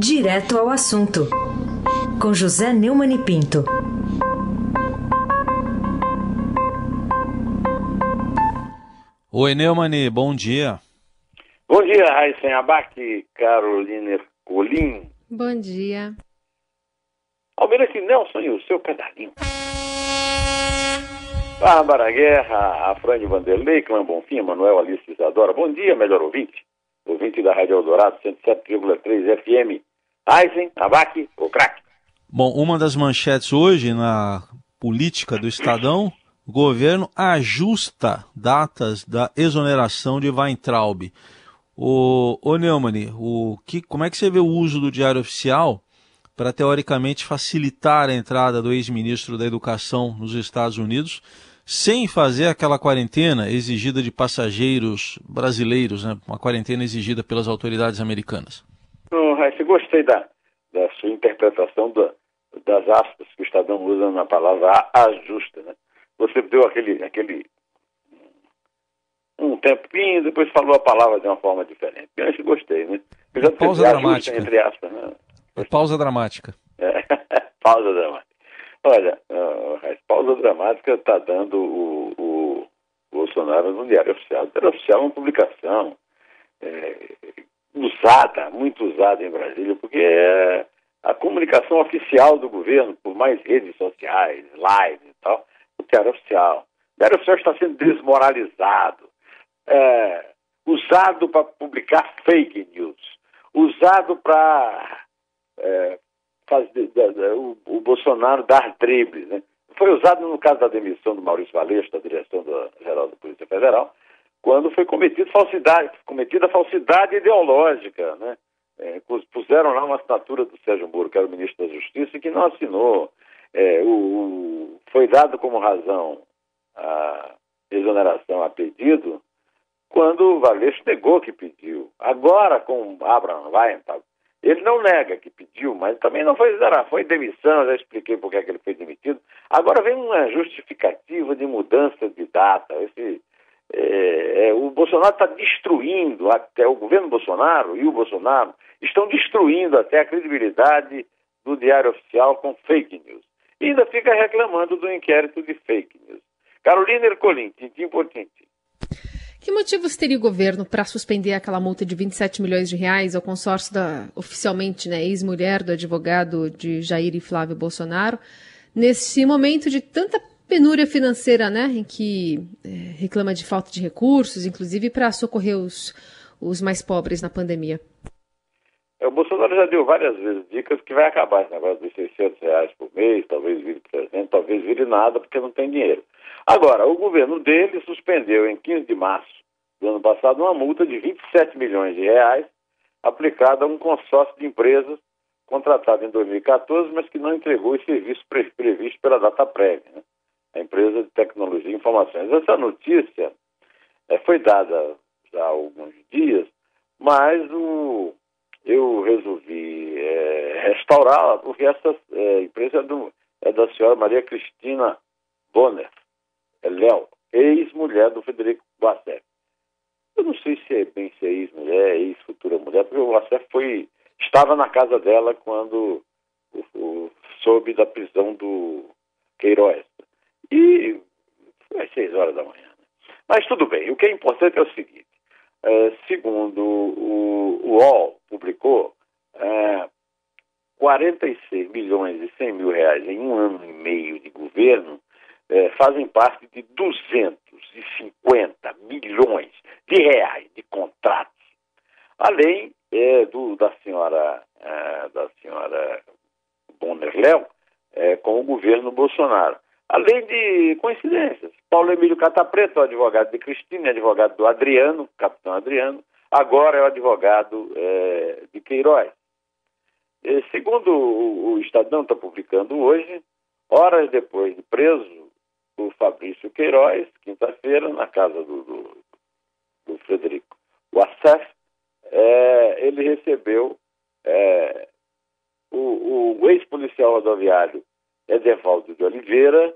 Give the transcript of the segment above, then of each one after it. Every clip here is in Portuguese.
Direto ao assunto, com José Neumann e Pinto. Oi, Neumani, bom dia. Bom dia, Raíssen Abac, Carolina Colim. Bom dia. Almirante Nelson e o seu pedalinho. Bárbara Guerra, Afrânio Vanderlei, Clã Bonfim, Manuel Alice Isadora. Bom dia, melhor ouvinte. Ouvinte da Rádio Eldorado, 107,3 FM. Aizen, Abac, o craque. Bom, uma das manchetes hoje na política do Estadão, o governo ajusta datas da exoneração de Weintraub. O, o Neumann, o que, como é que você vê o uso do Diário Oficial para teoricamente facilitar a entrada do ex-ministro da Educação nos Estados Unidos sem fazer aquela quarentena exigida de passageiros brasileiros, né? uma quarentena exigida pelas autoridades americanas. Não, Raíssa, gostei da, da sua interpretação da, das aspas que o Estadão usa na palavra ajusta. Né? Você deu aquele, aquele um tempinho, depois falou a palavra de uma forma diferente. Eu acho que gostei, né? Eu já pausa dramática. Entre aspas, né? Pausa dramática. É, pausa dramática. Olha, uh, a pausa dramática está dando o, o, Bolsonaro no Diário Oficial. O Diário Oficial é uma publicação usada, muito usada em Brasília, porque é a comunicação oficial do governo, por mais redes sociais, lives e tal, o Diário Oficial. O Diário Oficial está sendo desmoralizado, é, usado para publicar fake news, usado para é, fazer, o, o, Bolsonaro dar dribles. Né? Foi usado no caso da demissão do Maurício Valeixo, da direção da Geral da Polícia Federal, quando foi cometido falsidade, cometida falsidade ideológica. Né? É, puseram lá uma assinatura do Sérgio Moro, que era o ministro da Justiça, que não assinou. É, o, o, foi dado como razão a exoneração a pedido quando o Valeixo negou que pediu. Agora, com Abraham Weintraub, ele não nega que pediu, mas também não foi exonerar, foi demissão, já expliquei por que é ele foi demitido. Agora vem uma justificativa de mudança de data. Esse, é, é, o Bolsonaro está destruindo até o governo Bolsonaro e o Bolsonaro estão destruindo até a credibilidade do Diário Oficial com fake news. E ainda fica reclamando do inquérito de fake news. Carolina Ercolim, tintim por tintim. Que motivos teria o governo para suspender aquela multa de 27 milhões de reais ao consórcio da, oficialmente, né, ex-mulher do advogado de Jair e Flávio Bolsonaro, nesse momento de tanta penúria financeira, né, em que é, reclama de falta de recursos, inclusive para socorrer os, os mais pobres na pandemia? É, o Bolsonaro já deu várias vezes dicas que vai acabar esse negócio dos 600 reais por mês, talvez vire 300, talvez vire nada, porque não tem dinheiro. Agora, o governo dele suspendeu em 15 de março do ano passado uma multa de 27 milhões de reais aplicada a um consórcio de empresas contratado em 2014, mas que não entregou os serviços previstos pela data prévia, né? a empresa de tecnologia e informações. Essa notícia é, foi dada há alguns dias, mas o, eu resolvi é, restaurá-la porque essa é, empresa é, do, é, da senhora Maria Cristina Bonner, é Léo, ex-mulher do Federico Bassett. Eu não sei se é bem se é ex-mulher, ex-futura mulher, porque o Lacerda foi, estava na casa dela quando o, o, soube da prisão do Queiroz. E às seis horas da manhã. Né? Mas tudo bem, o que é importante é o seguinte, é, segundo o, o UOL publicou, é, 46 milhões e 100 mil reais em um ano e meio de governo é, fazem parte de 250 milhões de reais de contratos, além é, do, da senhora é, da senhora Bonner Léo é, com o governo Bolsonaro. Além de coincidências, Paulo Emílio Catapreto, advogado de Cristina, advogado do Adriano, capitão Adriano, agora é o advogado é, de Queiroz. E, segundo o, o Estadão está publicando hoje, horas depois de preso, o Fabrício Queiroz, quinta-feira, na casa do, do, do Frederico Wassef, é, ele recebeu é, o, o ex-policial rodoviário Edevaldo de Oliveira,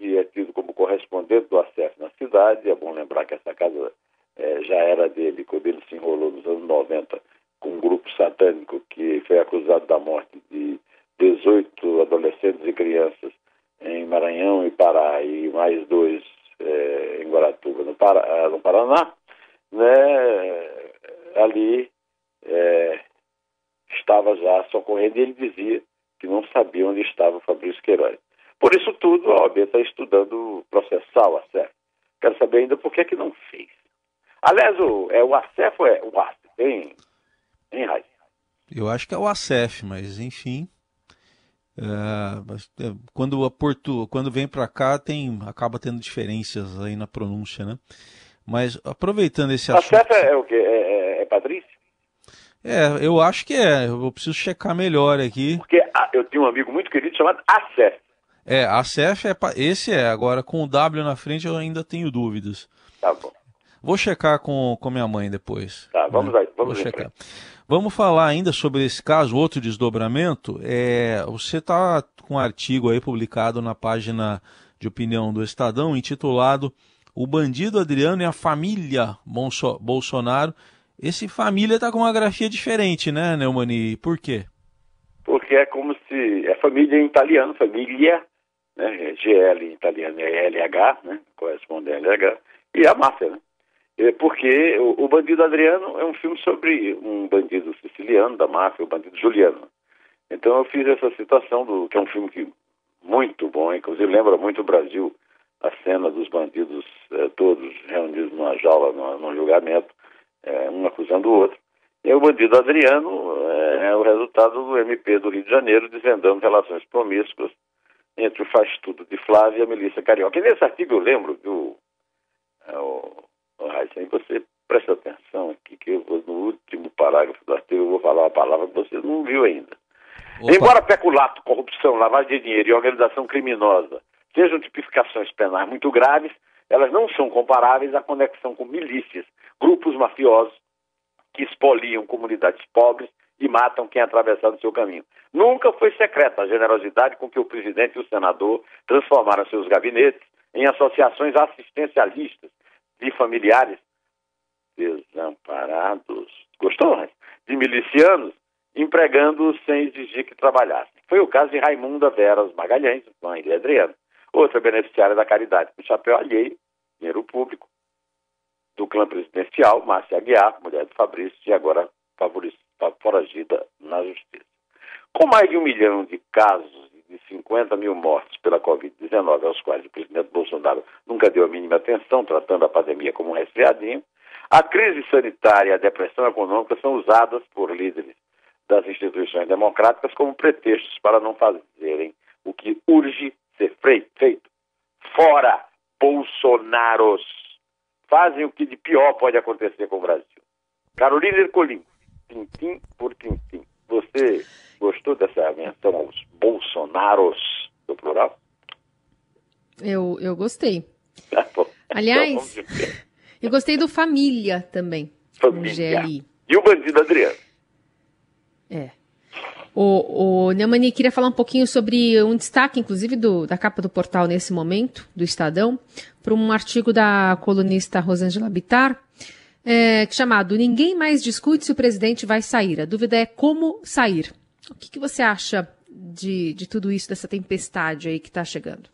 que é tido como correspondente do ACF na cidade. É bom lembrar que essa casa é, já era dele quando ele se enrolou nos anos 90 com um grupo satânico que foi acusado da morte de 18 adolescentes e crianças em Maranhão e Pará e mais dois é, em Guaratuba, no, ah, no Paraná, né, ali é, estava já socorrendo e ele dizia que não sabia onde estava o Fabrício Queiroz. Por isso tudo, a OAB está estudando processal a CEF. Quero saber ainda por que, que não fez. Aliás, o, é o ACEF ou é o ACEF? Hein, hein Raiz? Eu acho que é o ACEF, mas enfim. É, é quando, a Porto, quando vem para cá, tem, acaba tendo diferenças aí na pronúncia, né? Mas aproveitando esse assunto. ACEF é, é o quê? É, é, é Patrícia? É, eu acho que é. Eu preciso checar melhor aqui. Porque eu tenho um amigo muito querido chamado ACEF. É, ACEF é. Esse é. Agora, com o W na frente, eu ainda tenho dúvidas. Tá bom. Vou checar com, com minha mãe depois. Tá, vamos né? aí. Vamos Vou checar. Vamos falar ainda sobre esse caso, outro desdobramento. É, você está com um artigo aí publicado na página de opinião do Estadão, intitulado O Bandido Adriano e a Família Bolsonaro esse família está com uma grafia diferente, né, Neumani? Por quê? Porque é como se. É família em italiano, família, né? GL em italiano é LH, né? Corresponde a LH, e a máfia, né? É porque o, Bandido Adriano é um filme sobre um bandido siciliano da máfia, o bandido Juliano. Então eu fiz essa citação do que é um filme que muito bom, inclusive lembra muito o Brasil, a cena dos bandidos eh, todos reunidos numa jaula, num, num julgamento, é, um acusando o outro. E o bandido Adriano é, é, o resultado do MP do Rio de Janeiro desvendando relações promíscuas entre o faz-tudo de Flávia e a milícia carioca. E nesse artigo eu lembro do. É, o, o você presta atenção aqui, que eu vou, no último parágrafo do artigo eu vou falar uma palavra que você não viu ainda. Opa. Embora peculato, corrupção, lavagem de dinheiro e organização criminosa sejam tipificações penais muito graves, elas não são comparáveis à conexão com milícias, grupos mafiosos que expoliam comunidades pobres e matam quem atravessar no seu caminho. Nunca foi secreta a generosidade com que o presidente e o senador transformaram seus gabinetes em associações assistencialistas de familiares desamparados, gostou, né? De milicianos, empregando-os sem exigir que trabalhassem. Foi o caso de Raimunda Veras Magalhães, mãe de Adriano, outra beneficiária da caridade com chapéu alheio, dinheiro público, do clã presidencial, Márcia Aguiar, mulher do Fabrício, e agora foragida na justiça. Com mais de um milhão de casos e de 50 mil mortes pela Covid-19, aos quais o presidente Bolsonaro nunca deu a mínima atenção, tratando a pandemia como um resfriadinho, a crise sanitária e a depressão econômica são usadas por líderes das instituições democráticas como pretextos para não fazerem o que urge ser feito. Fora Bolsonaros! Fazem o que de pior pode acontecer com o Brasil. Carolina Ercolim, tintim por tintim. Você gostou dessa menção aos Bolsonaros, do plural? Eu, eu gostei. Tá Aliás, então, eu gostei do Família também. Família. E o Bandido Adriano. É. O, o Neumani queria falar um pouquinho sobre um destaque, inclusive, do, da capa do portal nesse momento, do Estadão, para um artigo da colunista Rosângela Bittar, é, chamado Ninguém mais discute se o presidente vai sair. A dúvida é como sair. O que, que você acha de, de tudo isso, dessa tempestade aí que está chegando?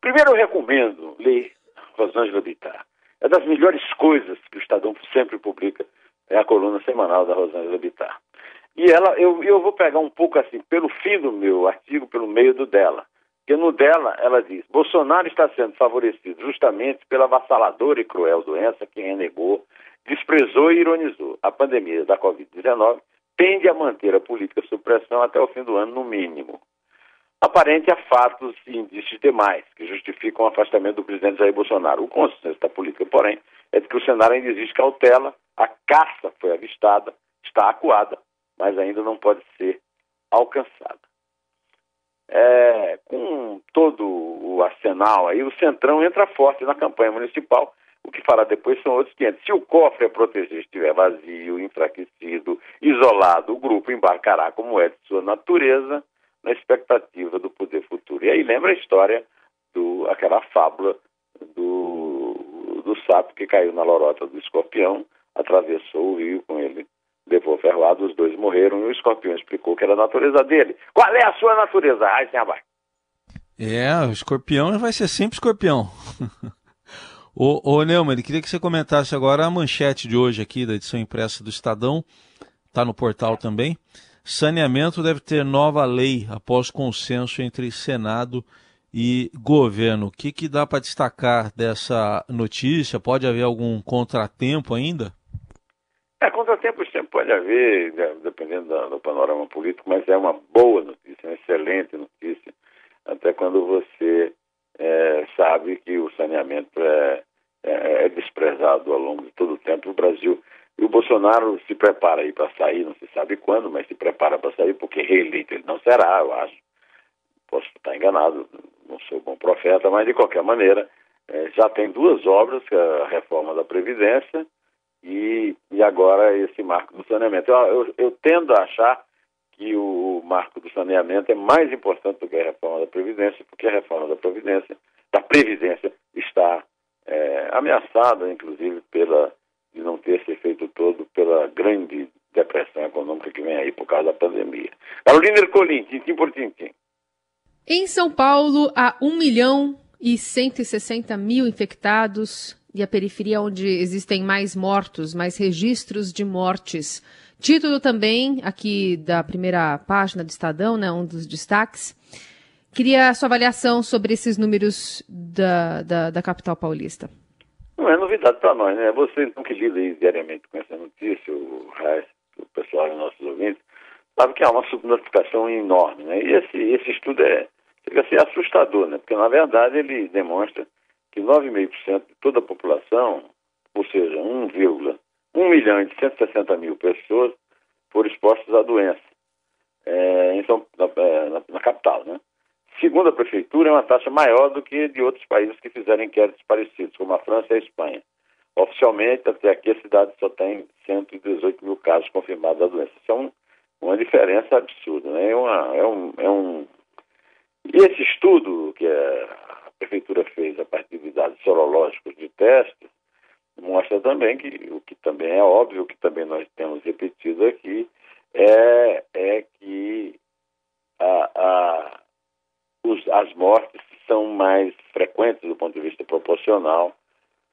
Primeiro, eu recomendo ler Rosângela Bittar. É das melhores coisas que o Estadão sempre publica, é a coluna semanal da Rosângela Bittar. E ela, eu, eu vou pegar um pouco assim, pelo fim do meu artigo, pelo meio do dela. Porque no dela, ela diz: Bolsonaro está sendo favorecido justamente pela avassaladora e cruel doença que renegou, desprezou e ironizou. A pandemia da Covid-19 tende a manter a política de supressão até o fim do ano, no mínimo. Aparente a fatos e indícios demais que justificam o afastamento do presidente Jair Bolsonaro. O consenso da política, porém, é de que o cenário ainda existe cautela, a caça foi avistada, está acuada mas ainda não pode ser alcançada. É, com todo o arsenal aí, o Centrão entra forte na campanha municipal. O que fará depois são outros 500. Se o cofre a proteger estiver vazio, enfraquecido, isolado, o grupo embarcará, como é de sua natureza, na expectativa do poder futuro. E aí lembra a história do aquela fábula do, do sapo que caiu na lorota do escorpião, atravessou o rio com ele levou ferroado, os dois morreram e o escorpião explicou que era a natureza dele. Qual é a sua natureza, Abai? É, o escorpião vai ser sempre escorpião. Ô, ô Neumann, queria que você comentasse agora a manchete de hoje aqui da edição impressa do Estadão, está no portal também. Saneamento deve ter nova lei após consenso entre Senado e governo. O que, que dá para destacar dessa notícia? Pode haver algum contratempo ainda? É, contratempo sempre pode haver, dependendo do, panorama político, mas é uma boa notícia, uma excelente notícia, até quando você é, sabe que o saneamento é, desprezado ao longo de todo o tempo no Brasil. E o Bolsonaro se prepara aí para sair, não se sabe quando, mas se prepara para sair, porque reeleito ele não será, eu acho. Posso estar enganado, não sou bom profeta, mas de qualquer maneira, é, já tem duas obras, é a reforma da Previdência e, e agora esse marco do saneamento. Eu, eu, eu tendo a achar que o marco do saneamento é mais importante do que a reforma da Previdência, porque a reforma da Previdência, da Previdência, está é, ameaçada, inclusive, pela, de não ter esse efeito todo pela grande depressão econômica que vem aí por causa da pandemia. Carolina Ercolim, tintim por tintim. Em São Paulo, há 1 milhão e 160 mil infectados e a periferia onde existem mais mortos, mais registros de mortes. Título também aqui da primeira página do Estadão, né, um dos destaques. Queria a sua avaliação sobre esses números da, da, da capital paulista. Não é novidade para nós, né? Você então que lida diariamente com essa notícia, o Reis, o pessoal dos nossos ouvintes, sabe que há uma subnotificação enorme, né? E esse, esse estudo é, chega a ser assustador, né? Porque, na verdade, ele demonstra que 9,5% de toda a população, ou seja, 1,1 milhão e 160 mil pessoas, foram expostas à doença é, em São, na, é, na, na, capital. Né? Segundo a prefeitura, é uma taxa maior do que de outros países que fizeram inquéritos parecidos, como a França e a Espanha. Oficialmente, até aqui, a cidade só tem 118 mil casos confirmados da doença. Isso é um, uma diferença absurda. Né? É, uma, é, um, é um... E esse estudo que a prefeitura fez a partir de dados sorológicos de testes mostra também que o que também é óbvio, o que também nós temos repetido aqui, é, é que a, a, os, as mortes são mais frequentes do ponto de vista proporcional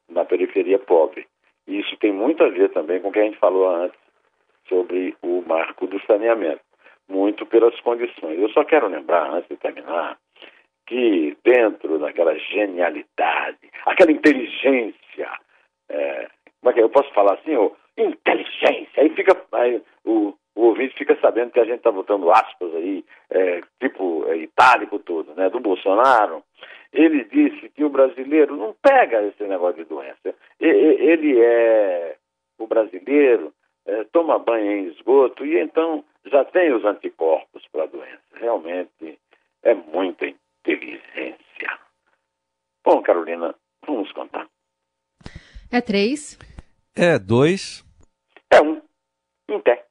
na periferia pobre. E isso tem muito a ver também com o que a gente falou antes sobre o marco do saneamento, muito pelas condições. Eu só quero lembrar, antes de terminar, que dentro daquela genialidade, aquela inteligência é, como é que é? eu posso falar assim, inteligência, aí fica, aí, o, o ouvinte fica sabendo que a gente está botando aspas aí, é, tipo é, itálico né, do Bolsonaro, ele disse que o brasileiro não pega esse negócio de doença, ele é, o brasileiro é, toma banho em esgoto e então já tem os anticorpos para a doença, realmente é muita inteligência. Bom, Carolina, vamos contar. É três. É dois. É um. Em pé.